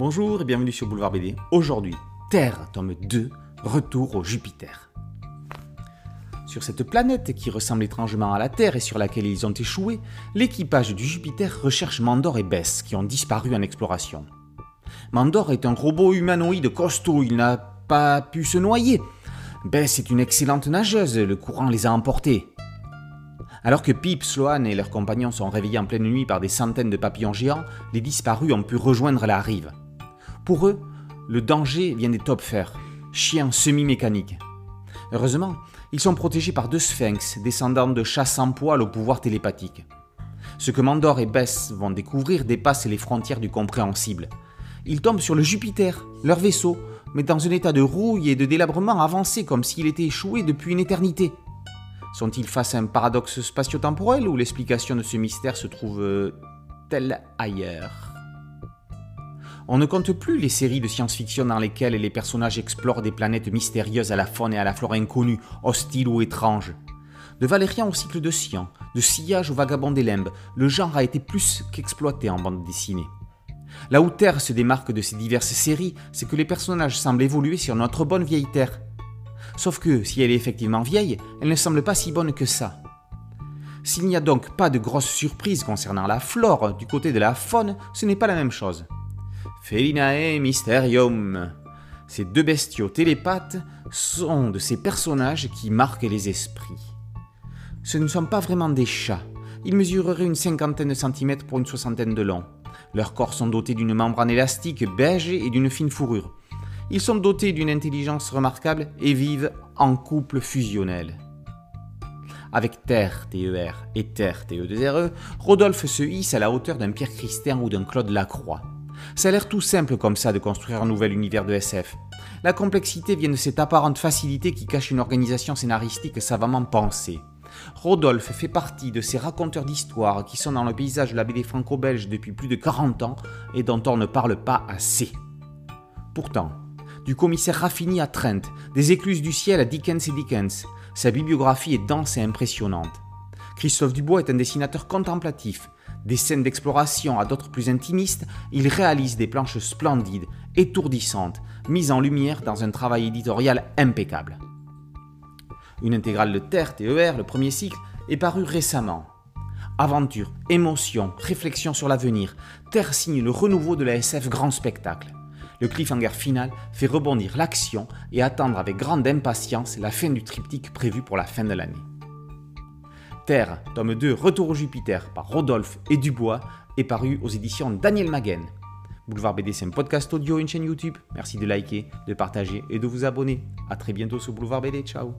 Bonjour et bienvenue sur Boulevard BD. Aujourd'hui, Terre, tome 2, retour au Jupiter. Sur cette planète qui ressemble étrangement à la Terre et sur laquelle ils ont échoué, l'équipage du Jupiter recherche Mandor et Bess qui ont disparu en exploration. Mandor est un robot humanoïde costaud, il n'a pas pu se noyer. Bess est une excellente nageuse, le courant les a emportés. Alors que Pip, Sloan et leurs compagnons sont réveillés en pleine nuit par des centaines de papillons géants, les disparus ont pu rejoindre la rive. Pour eux, le danger vient des Topfer, chiens semi-mécaniques. Heureusement, ils sont protégés par deux sphinx, descendants de chats sans poil au pouvoir télépathique. Ce que Mandor et Bess vont découvrir dépasse les frontières du compréhensible. Ils tombent sur le Jupiter, leur vaisseau, mais dans un état de rouille et de délabrement avancé comme s'il était échoué depuis une éternité. Sont-ils face à un paradoxe spatio-temporel ou l'explication de ce mystère se trouve-t-elle ailleurs? On ne compte plus les séries de science-fiction dans lesquelles les personnages explorent des planètes mystérieuses à la faune et à la flore inconnues, hostiles ou étranges. De Valérian au cycle de Sian, de Sillage au vagabond des limbes, le genre a été plus qu'exploité en bande dessinée. Là où Terre se démarque de ces diverses séries, c'est que les personnages semblent évoluer sur notre bonne vieille Terre, Sauf que si elle est effectivement vieille, elle ne semble pas si bonne que ça. S'il n'y a donc pas de grosses surprises concernant la flore, du côté de la faune, ce n'est pas la même chose. Felinae Mysterium. Ces deux bestiaux télépathes sont de ces personnages qui marquent les esprits. Ce ne sont pas vraiment des chats. Ils mesureraient une cinquantaine de centimètres pour une soixantaine de long. Leurs corps sont dotés d'une membrane élastique beige et d'une fine fourrure. Ils sont dotés d'une intelligence remarquable et vivent en couple fusionnel. Avec Terre, TER, et Terre, TE2RE, e, Rodolphe se hisse à la hauteur d'un Pierre Christian ou d'un Claude Lacroix. Ça a l'air tout simple comme ça de construire un nouvel univers de SF. La complexité vient de cette apparente facilité qui cache une organisation scénaristique savamment pensée. Rodolphe fait partie de ces raconteurs d'histoires qui sont dans le paysage de la BD franco-belge depuis plus de 40 ans et dont on ne parle pas assez. Pourtant, du commissaire Raffini à Trent, des écluses du ciel à Dickens et Dickens. Sa bibliographie est dense et impressionnante. Christophe Dubois est un dessinateur contemplatif. Des scènes d'exploration à d'autres plus intimistes, il réalise des planches splendides, étourdissantes, mises en lumière dans un travail éditorial impeccable. Une intégrale de Terre, TER, le premier cycle, est parue récemment. Aventure, émotion, réflexion sur l'avenir, Terre signe le renouveau de la SF grand spectacle. Le cliffhanger final fait rebondir l'action et attendre avec grande impatience la fin du triptyque prévu pour la fin de l'année. Terre, tome 2, Retour au Jupiter par Rodolphe et Dubois, est paru aux éditions Daniel Maguen. Boulevard BD, c'est un podcast audio une chaîne YouTube. Merci de liker, de partager et de vous abonner. A très bientôt sur Boulevard BD. Ciao